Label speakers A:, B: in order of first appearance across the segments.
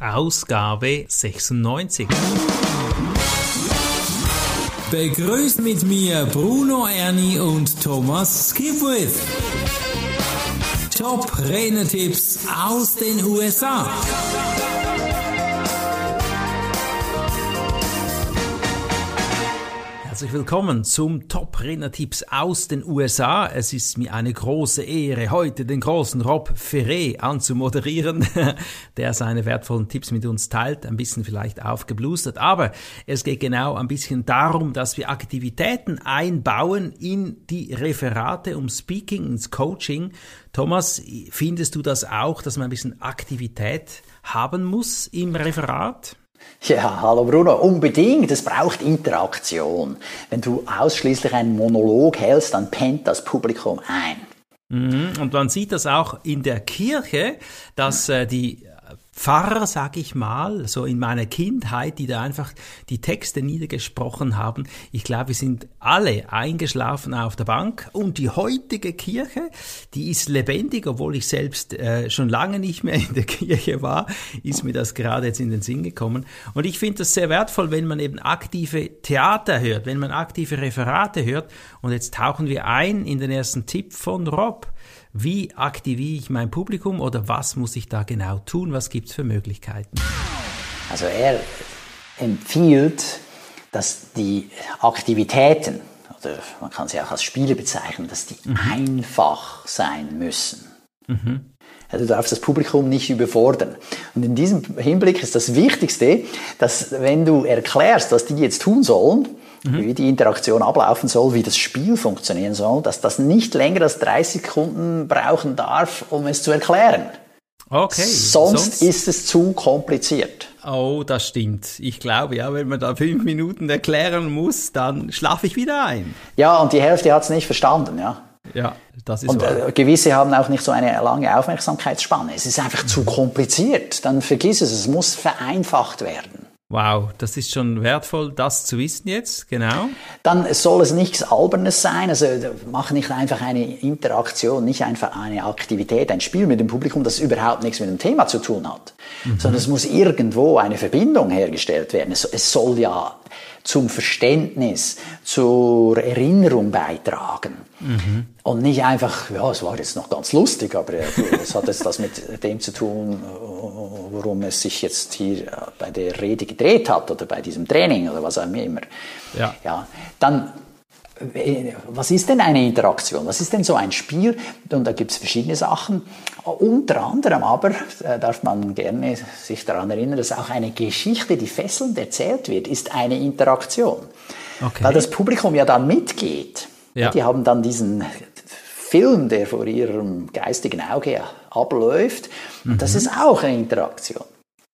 A: Ausgabe 96.
B: Begrüßt mit mir Bruno Ernie und Thomas Skipwith. Top Renner-Tipps aus den USA.
A: Herzlich willkommen zum Top Renner Tipps aus den USA. Es ist mir eine große Ehre, heute den großen Rob Ferré anzumoderieren, der seine wertvollen Tipps mit uns teilt, ein bisschen vielleicht aufgeblustert. Aber es geht genau ein bisschen darum, dass wir Aktivitäten einbauen in die Referate um Speaking, ins Coaching. Thomas, findest du das auch, dass man ein bisschen Aktivität haben muss im Referat?
C: Ja, hallo Bruno, unbedingt. Es braucht Interaktion. Wenn du ausschließlich einen Monolog hältst, dann pennt das Publikum ein.
A: Mhm. Und man sieht das auch in der Kirche, dass äh, die Pfarrer, sag ich mal, so in meiner Kindheit, die da einfach die Texte niedergesprochen haben. Ich glaube, wir sind alle eingeschlafen auf der Bank und die heutige Kirche, die ist lebendig, obwohl ich selbst äh, schon lange nicht mehr in der Kirche war, ist mir das gerade jetzt in den Sinn gekommen. Und ich finde das sehr wertvoll, wenn man eben aktive Theater hört, wenn man aktive Referate hört. Und jetzt tauchen wir ein in den ersten Tipp von Rob. Wie aktiviere ich mein Publikum oder was muss ich da genau tun? Was gibt es für Möglichkeiten?
C: Also er empfiehlt, dass die Aktivitäten, oder man kann sie auch als Spiele bezeichnen, dass die mhm. einfach sein müssen. Mhm. Du darfst das Publikum nicht überfordern. Und in diesem Hinblick ist das Wichtigste, dass wenn du erklärst, was die jetzt tun sollen, mhm. wie die Interaktion ablaufen soll, wie das Spiel funktionieren soll, dass das nicht länger als 30 Sekunden brauchen darf, um es zu erklären.
A: Okay.
C: Sonst, sonst, ist es zu kompliziert.
A: Oh, das stimmt. Ich glaube, ja, wenn man da fünf Minuten erklären muss, dann schlafe ich wieder ein.
C: Ja, und die Hälfte hat es nicht verstanden, ja.
A: Ja, das ist
C: Und äh, gewisse haben auch nicht so eine lange Aufmerksamkeitsspanne. Es ist einfach zu kompliziert. Dann vergiss es, es muss vereinfacht werden.
A: Wow, das ist schon wertvoll, das zu wissen jetzt, genau.
C: Dann soll es nichts Albernes sein, also mach nicht einfach eine Interaktion, nicht einfach eine Aktivität, ein Spiel mit dem Publikum, das überhaupt nichts mit dem Thema zu tun hat, mhm. sondern es muss irgendwo eine Verbindung hergestellt werden. Es, es soll ja zum Verständnis, zur Erinnerung beitragen. Mhm. Und nicht einfach, ja, es war jetzt noch ganz lustig, aber es hat jetzt das mit dem zu tun, worum es sich jetzt hier äh, bei der Rede gedreht hat oder bei diesem Training oder was auch immer. Ja. ja dann äh, was ist denn eine Interaktion? Was ist denn so ein Spiel? Und da gibt es verschiedene Sachen. Unter anderem aber äh, darf man gerne sich daran erinnern, dass auch eine Geschichte, die fesselnd erzählt wird, ist eine Interaktion. Okay. Weil das Publikum ja dann mitgeht. Ja. Die haben dann diesen Film, der vor ihrem geistigen Auge abläuft. Und mhm. das ist auch eine Interaktion.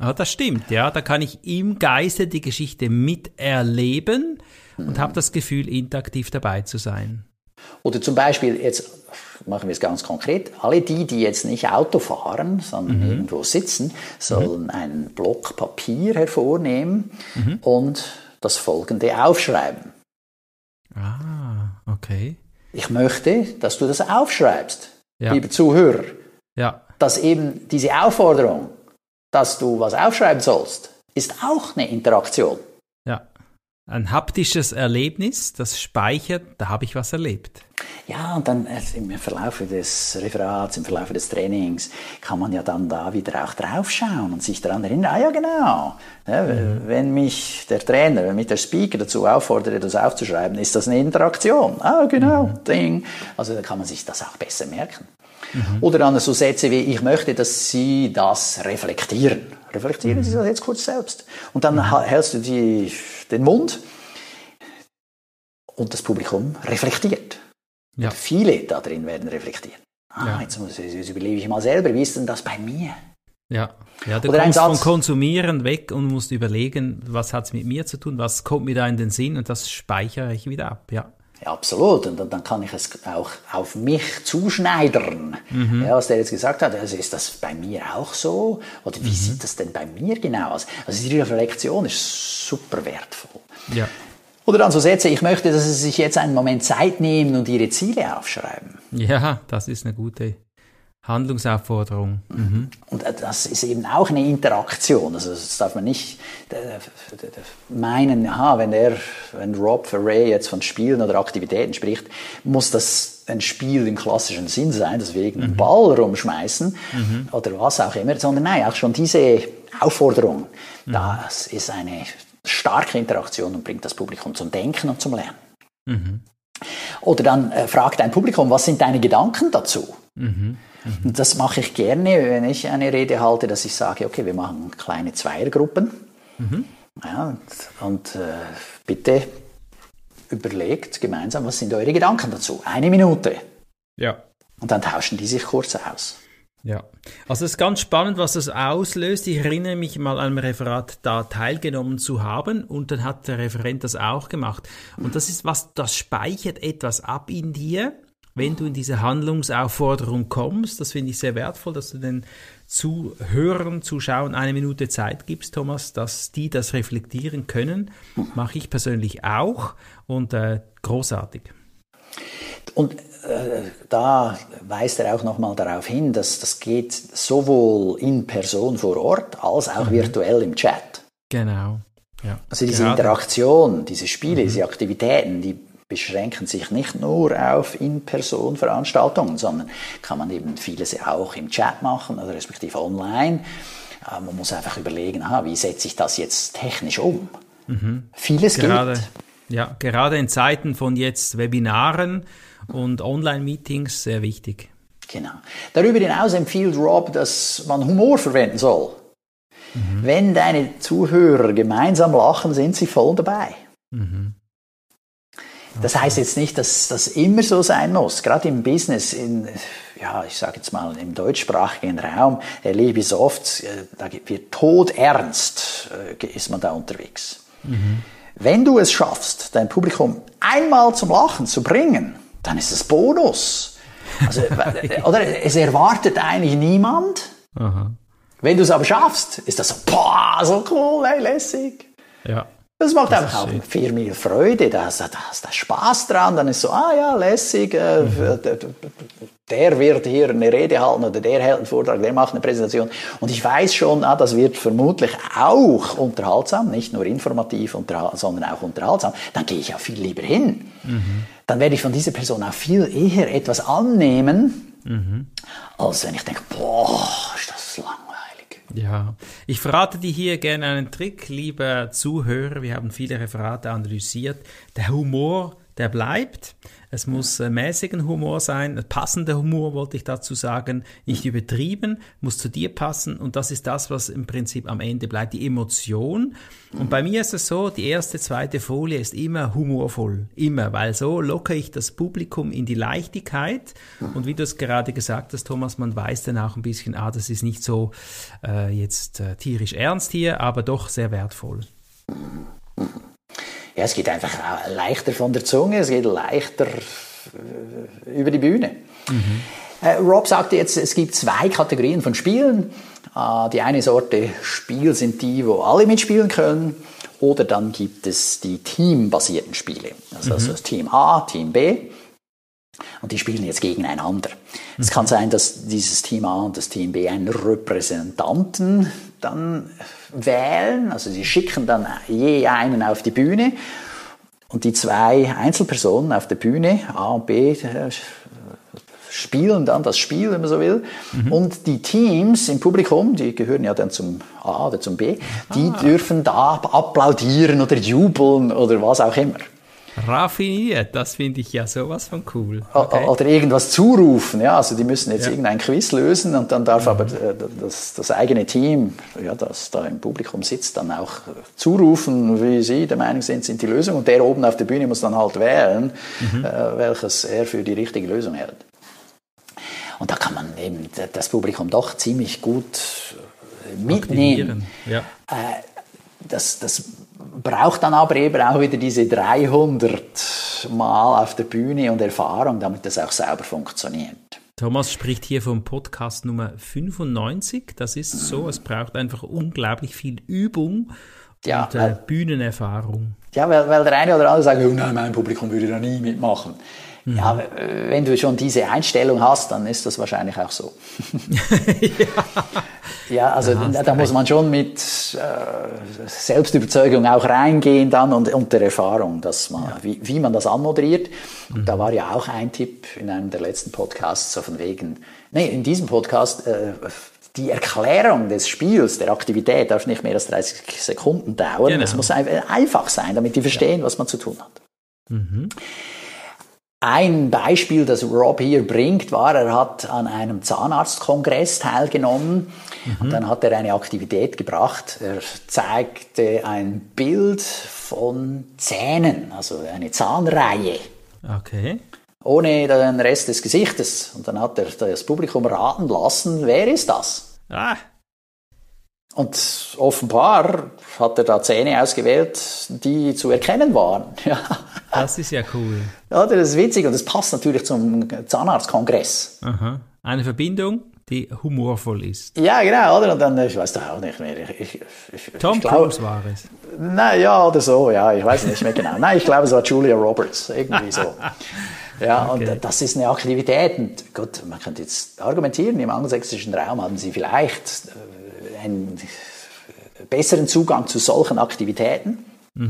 A: Ja, das stimmt, ja. Da kann ich im Geiste die Geschichte miterleben und habe das Gefühl, interaktiv dabei zu sein.
C: Oder zum Beispiel, jetzt machen wir es ganz konkret, alle die, die jetzt nicht Auto fahren, sondern mhm. irgendwo sitzen, sollen mhm. einen Block Papier hervornehmen mhm. und das folgende aufschreiben.
A: Ah, okay.
C: Ich möchte, dass du das aufschreibst, ja. liebe Zuhörer. Ja. Dass eben diese Aufforderung, dass du was aufschreiben sollst, ist auch eine Interaktion
A: ein haptisches Erlebnis, das speichert, da habe ich was erlebt.
C: Ja, und dann also im Verlauf des Referats, im Verlauf des Trainings kann man ja dann da wieder auch draufschauen und sich daran erinnern, ah ja genau, ja, mhm. wenn mich der Trainer, wenn mich der Speaker dazu auffordert, das aufzuschreiben, ist das eine Interaktion. Ah genau, mhm. Ding. Also da kann man sich das auch besser merken. Mhm. Oder dann so Sätze wie, ich möchte, dass Sie das reflektieren. Reflektieren mhm. Sie das jetzt kurz selbst. Und dann mhm. hältst du die, den Mund und das Publikum reflektiert. Ja. viele da drin werden reflektieren. Ah, ja. jetzt, muss, jetzt überlege ich mal selber, wie ist denn das bei mir?
A: Ja, ja du Oder kommst von Konsumieren weg und musst überlegen, was hat es mit mir zu tun, was kommt mir da in den Sinn und das speichere ich wieder ab, ja.
C: Ja, absolut. Und dann kann ich es auch auf mich zuschneidern. Mhm. Ja, was der jetzt gesagt hat, also ist das bei mir auch so? Oder wie mhm. sieht das denn bei mir genau aus? Also die Reflexion ist super wertvoll. Ja. Oder dann so Sätze, ich möchte, dass Sie sich jetzt einen Moment Zeit nehmen und Ihre Ziele aufschreiben.
A: Ja, das ist eine gute, Handlungsaufforderung. Mhm.
C: Und das ist eben auch eine Interaktion. Also das darf man nicht äh, meinen, aha, wenn er, wenn Rob Ferray jetzt von Spielen oder Aktivitäten spricht, muss das ein Spiel im klassischen Sinn sein, dass wir irgendeinen mhm. Ball rumschmeißen mhm. oder was auch immer, sondern nein, auch schon diese Aufforderung, mhm. das ist eine starke Interaktion und bringt das Publikum zum Denken und zum Lernen. Mhm. Oder dann äh, fragt ein Publikum, was sind deine Gedanken dazu? Mhm. Mhm. Das mache ich gerne, wenn ich eine Rede halte, dass ich sage, okay, wir machen kleine Zweiergruppen. Mhm. Ja, und, und äh, bitte überlegt gemeinsam, was sind eure Gedanken dazu? Eine Minute.
A: Ja.
C: Und dann tauschen die sich kurz aus.
A: Ja, also es ist ganz spannend, was das auslöst. Ich erinnere mich mal an einem Referat da teilgenommen zu haben und dann hat der Referent das auch gemacht. Und das ist was, das speichert etwas ab in dir, wenn du in diese Handlungsaufforderung kommst. Das finde ich sehr wertvoll, dass du den Zuhörern, Zuschauern eine Minute Zeit gibst, Thomas, dass die das reflektieren können. Mache ich persönlich auch und äh, großartig.
C: Und äh, da weist er auch nochmal darauf hin, dass das geht sowohl in Person vor Ort als auch mhm. virtuell im Chat.
A: Genau.
C: Ja. Also diese Gerade. Interaktion, diese Spiele, mhm. diese Aktivitäten, die beschränken sich nicht nur auf In-Person-Veranstaltungen, sondern kann man eben vieles auch im Chat machen oder respektive online. Äh, man muss einfach überlegen, aha, wie setze ich das jetzt technisch um? Mhm. Vieles
A: gerade,
C: geht.
A: Ja, gerade in Zeiten von jetzt Webinaren und Online-Meetings sehr wichtig.
C: Genau. Darüber hinaus empfiehlt Rob, dass man Humor verwenden soll. Mhm. Wenn deine Zuhörer gemeinsam lachen, sind sie voll dabei. Mhm. Das heißt jetzt nicht, dass das immer so sein muss. Gerade im Business, in, ja, ich sage jetzt mal im deutschsprachigen Raum, erlebe ich es oft, äh, da wird todernst, äh, ist man da unterwegs. Mhm. Wenn du es schaffst, dein Publikum einmal zum Lachen zu bringen, dann ist es Bonus. Also, äh, oder es erwartet eigentlich niemand. Aha. Wenn du es aber schaffst, ist das so, boah, so cool, ey, lässig.
A: Ja.
C: Das macht das einfach auch viel mehr Freude, da hast du Spaß dran, dann ist so, ah ja, lässig, äh, mhm. der wird hier eine Rede halten oder der hält einen Vortrag, der macht eine Präsentation. Und ich weiß schon, ah, das wird vermutlich auch unterhaltsam, nicht nur informativ, sondern auch unterhaltsam. Dann gehe ich auch viel lieber hin. Mhm. Dann werde ich von dieser Person auch viel eher etwas annehmen, mhm. als wenn ich denke, boah, ist das lang
A: ja, ich verrate dir hier gerne einen Trick, lieber Zuhörer. Wir haben viele Referate analysiert. Der Humor, der bleibt. Es muss äh, mäßigen Humor sein, passender Humor wollte ich dazu sagen, nicht übertrieben, muss zu dir passen und das ist das, was im Prinzip am Ende bleibt, die Emotion. Und bei mir ist es so, die erste, zweite Folie ist immer humorvoll, immer, weil so locke ich das Publikum in die Leichtigkeit und wie du es gerade gesagt hast, Thomas, man weiß dann auch ein bisschen, ah, das ist nicht so äh, jetzt äh, tierisch ernst hier, aber doch sehr wertvoll
C: ja, es geht einfach leichter von der Zunge, es geht leichter äh, über die Bühne. Mhm. Äh, Rob sagte jetzt, es gibt zwei Kategorien von Spielen. Äh, die eine Sorte Spiel sind die, wo alle mitspielen können. Oder dann gibt es die teambasierten Spiele. Also, mhm. also das Team A, Team B. Und die spielen jetzt gegeneinander. Mhm. Es kann sein, dass dieses Team A und das Team B einen Repräsentanten dann wählen. Also sie schicken dann je einen auf die Bühne und die zwei Einzelpersonen auf der Bühne, A und B, spielen dann das Spiel, wenn man so will. Mhm. Und die Teams im Publikum, die gehören ja dann zum A oder zum B, die ah. dürfen da applaudieren oder jubeln oder was auch immer.
A: Raffiniert, das finde ich ja sowas von cool.
C: Okay. Oder irgendwas zurufen, ja, also die müssen jetzt ja. irgendein Quiz lösen und dann darf mhm. aber äh, das, das, eigene Team, ja, das da im Publikum sitzt, dann auch zurufen, wie sie der Meinung sind, sind die Lösung und der oben auf der Bühne muss dann halt wählen, mhm. äh, welches er für die richtige Lösung hält. Und da kann man eben das Publikum doch ziemlich gut äh, mitnehmen. Ja. Äh, das, das braucht dann aber eben auch wieder diese 300 Mal auf der Bühne und Erfahrung, damit das auch sauber funktioniert.
A: Thomas spricht hier vom Podcast Nummer 95. Das ist so, es braucht einfach unglaublich viel Übung ja, und äh, Bühnenerfahrung.
C: Ja, weil, weil der eine oder andere sagt, oh nein, mein Publikum würde da nie mitmachen. Ja, w- wenn du schon diese Einstellung hast, dann ist das wahrscheinlich auch so. ja. also da, da muss man schon mit äh, Selbstüberzeugung auch reingehen dann und, und der Erfahrung, dass man, wie, wie man das anmoderiert. Und da war ja auch ein Tipp in einem der letzten Podcasts, so von wegen, nee, in diesem Podcast, äh, die Erklärung des Spiels, der Aktivität darf nicht mehr als 30 Sekunden dauern.
A: Genau.
C: Es muss ein- einfach sein, damit die verstehen, was man zu tun hat. Ein Beispiel, das Rob hier bringt, war, er hat an einem Zahnarztkongress teilgenommen und dann hat er eine Aktivität gebracht. Er zeigte ein Bild von Zähnen, also eine Zahnreihe,
A: Okay.
C: ohne den Rest des Gesichtes. Und dann hat er das Publikum raten lassen, wer ist das?
A: Ah,
C: Und offenbar hat er da Zähne ausgewählt, die zu erkennen waren. Ja.
A: Das ist ja cool.
C: Ja, das ist witzig und das passt natürlich zum Zahnarztkongress.
A: Aha. Eine Verbindung, die humorvoll ist.
C: Ja, genau, oder? Und dann, ich weiß doch auch nicht mehr. Ich, ich, ich,
A: Tom Cruise war es.
C: Nein, ja, oder so, ja, ich weiß nicht mehr genau. Nein, ich glaube, es war Julia Roberts, irgendwie so. Ja, und
A: Okay.
C: das ist eine Aktivität. Und gut, man könnte jetzt argumentieren, im angelsächsischen Raum haben sie vielleicht äh, einen besseren Zugang zu solchen Aktivitäten. Äh,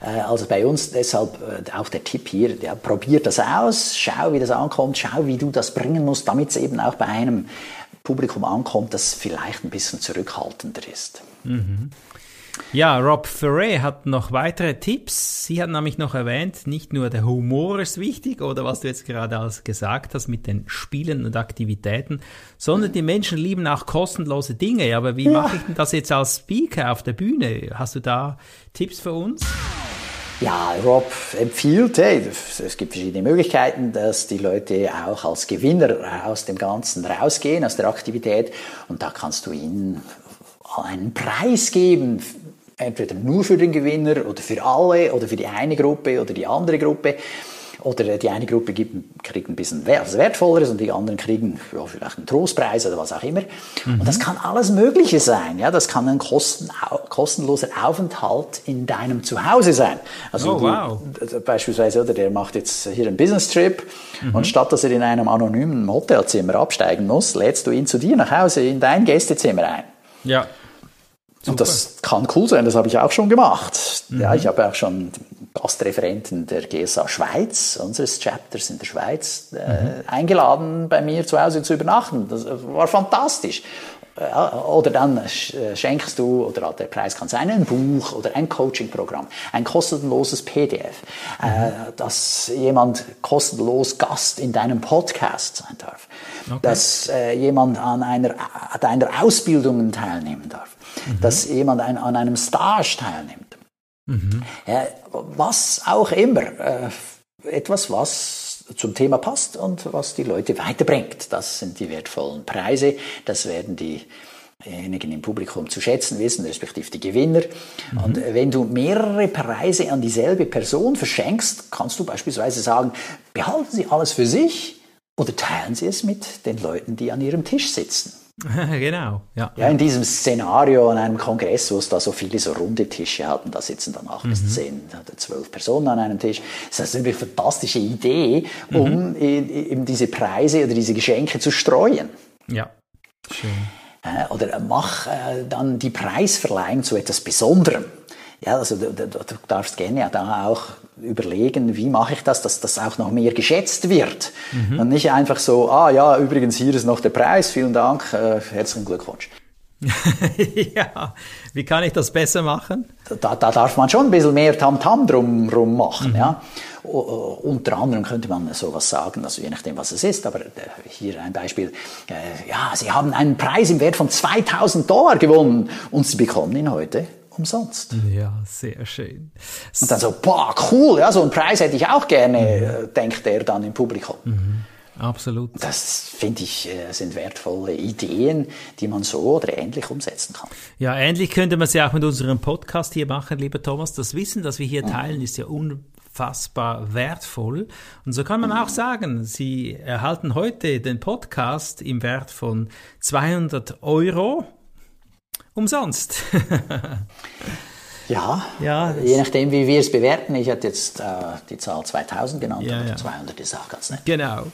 C: Also bei uns deshalb äh, auch der Tipp hier, ja, probier das aus, schau, wie das ankommt, schau, wie du das bringen musst, damit es eben auch bei einem Publikum ankommt, das vielleicht ein bisschen zurückhaltender ist.
A: Ja, Rob Ferret hat noch weitere Tipps. Sie hat nämlich noch erwähnt, nicht nur der Humor ist wichtig oder was du jetzt gerade alles gesagt hast mit den Spielen und Aktivitäten, sondern die Menschen lieben auch kostenlose Dinge. Aber wie mache ich denn das jetzt als Speaker auf der Bühne? Hast du da Tipps für uns?
C: Ja, Rob empfiehlt, hey, es gibt verschiedene Möglichkeiten, dass die Leute auch als Gewinner aus dem Ganzen rausgehen, aus der Aktivität. Und da kannst du ihnen einen Preis geben, entweder nur für den Gewinner oder für alle oder für die eine Gruppe oder die andere Gruppe. Oder die eine Gruppe gibt, kriegt ein bisschen was Wertvolleres und die anderen kriegen ja, vielleicht einen Trostpreis oder was auch immer. Und das kann alles Mögliche sein. Ja, das kann ein kosten, kostenloser Aufenthalt in deinem Zuhause sein. Also
A: Oh,
C: du,
A: wow.
C: beispielsweise, oder der macht jetzt hier einen Business-Trip und statt dass er in einem anonymen Hotelzimmer absteigen muss, lädst du ihn zu dir nach Hause in dein Gästezimmer ein.
A: Ja.
C: Und das kann cool sein, das habe ich auch schon gemacht. Ja, ich habe auch schon Gastreferenten der GSA Schweiz, unseres Chapters in der Schweiz, äh, eingeladen, bei mir zu Hause zu übernachten. Das war fantastisch. Ja, Oder dann äh, schenkst du, oder der Preis kann sein, ein Buch oder ein Coaching-Programm, ein kostenloses PDF, äh, dass jemand kostenlos Gast in deinem Podcast sein darf, dass äh, jemand an einer, an einer Ausbildung teilnehmen darf, dass jemand ein, an einem Stage teilnimmt. Ja, was auch immer. Äh, etwas, was zum Thema passt und was die Leute weiterbringt. Das sind die wertvollen Preise. Das werden diejenigen im Publikum zu schätzen wissen, respektive die Gewinner. Und äh, wenn du mehrere Preise an dieselbe Person verschenkst, kannst du beispielsweise sagen, behalten Sie alles für sich oder teilen Sie es mit den Leuten, die an Ihrem Tisch sitzen.
A: genau. Ja.
C: Ja, in diesem Szenario an einem Kongress, wo es da so viele so runde Tische hatten, da sitzen dann acht bis zehn oder zwölf Personen an einem Tisch. Das ist eine fantastische Idee, um e- eben diese Preise oder diese Geschenke zu streuen.
A: ja. Schön.
C: Äh, Oder mach äh, dann die Preisverleihung zu etwas Besonderem. Ja, also du, du, du darfst gerne da auch überlegen, wie mache ich das, dass das auch noch mehr geschätzt wird. Und nicht einfach so, ah ja, übrigens, hier ist noch der Preis, vielen Dank, äh, herzlichen Glückwunsch.
A: ja. Wie kann ich das besser machen?
C: da, da darf man schon ein bisschen mehr Tamtam drum rum machen. Ja. U- Unter anderem könnte man sowas sagen, also je nachdem, was es ist, aber äh, hier ein Beispiel. Äh, Ja, Sie haben einen Preis im Wert von 2000 Dollar gewonnen und Sie bekommen ihn heute umsonst.
A: Ja, sehr schön.
C: Und dann so, boah, cool, ja, so einen Preis hätte ich auch gerne, äh, denkt er dann im Publikum.
A: Absolut.
C: Das finde ich, äh, sind wertvolle Ideen, die man so oder ähnlich umsetzen kann.
A: Ja, ähnlich könnte man es ja auch mit unserem Podcast hier machen, lieber Thomas. Das Wissen, das wir hier teilen, ist ja unfassbar wertvoll. Und so kann man auch sagen, Sie erhalten heute den Podcast im Wert von 200 Euro umsonst.
C: Ja,
A: Ja,
C: je nachdem, wie wir es bewerten. Ich hatte jetzt äh, die Zahl 2000 genannt,
A: Ja,
C: aber
A: ja.
C: 200 ist auch ganz nett.
A: Genau.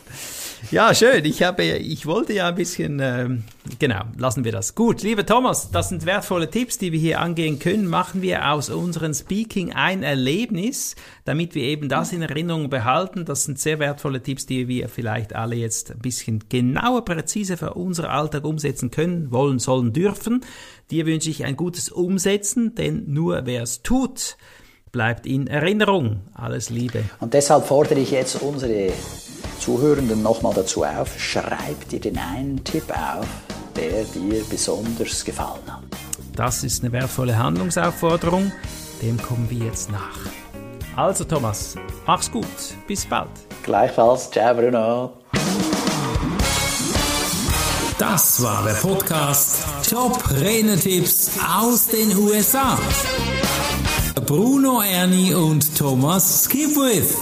A: Ja, schön. Ich habe, ich wollte ja ein bisschen, ähm, genau, lassen wir das. Gut, lieber Thomas, das sind wertvolle Tipps, die wir hier angehen können. Machen wir aus unserem Speaking ein Erlebnis, damit wir eben das in Erinnerung behalten. Das sind sehr wertvolle Tipps, die wir vielleicht alle jetzt ein bisschen genauer, präziser für unseren Alltag umsetzen können, wollen, sollen, dürfen. Dir wünsche ich ein gutes Umsetzen, denn nur wer es tut, bleibt in Erinnerung. Alles Liebe.
C: Und deshalb fordere ich jetzt unsere Zuhörenden nochmal dazu auf, schreib dir den einen Tipp auf, der dir besonders gefallen hat.
A: Das ist eine wertvolle Handlungsaufforderung. Dem kommen wir jetzt nach. Also Thomas, mach's gut. Bis bald.
C: Gleichfalls, ciao Bruno.
B: Das war der Podcast Top Renetipps aus den USA. Bruno Ernie und Thomas Skipwith.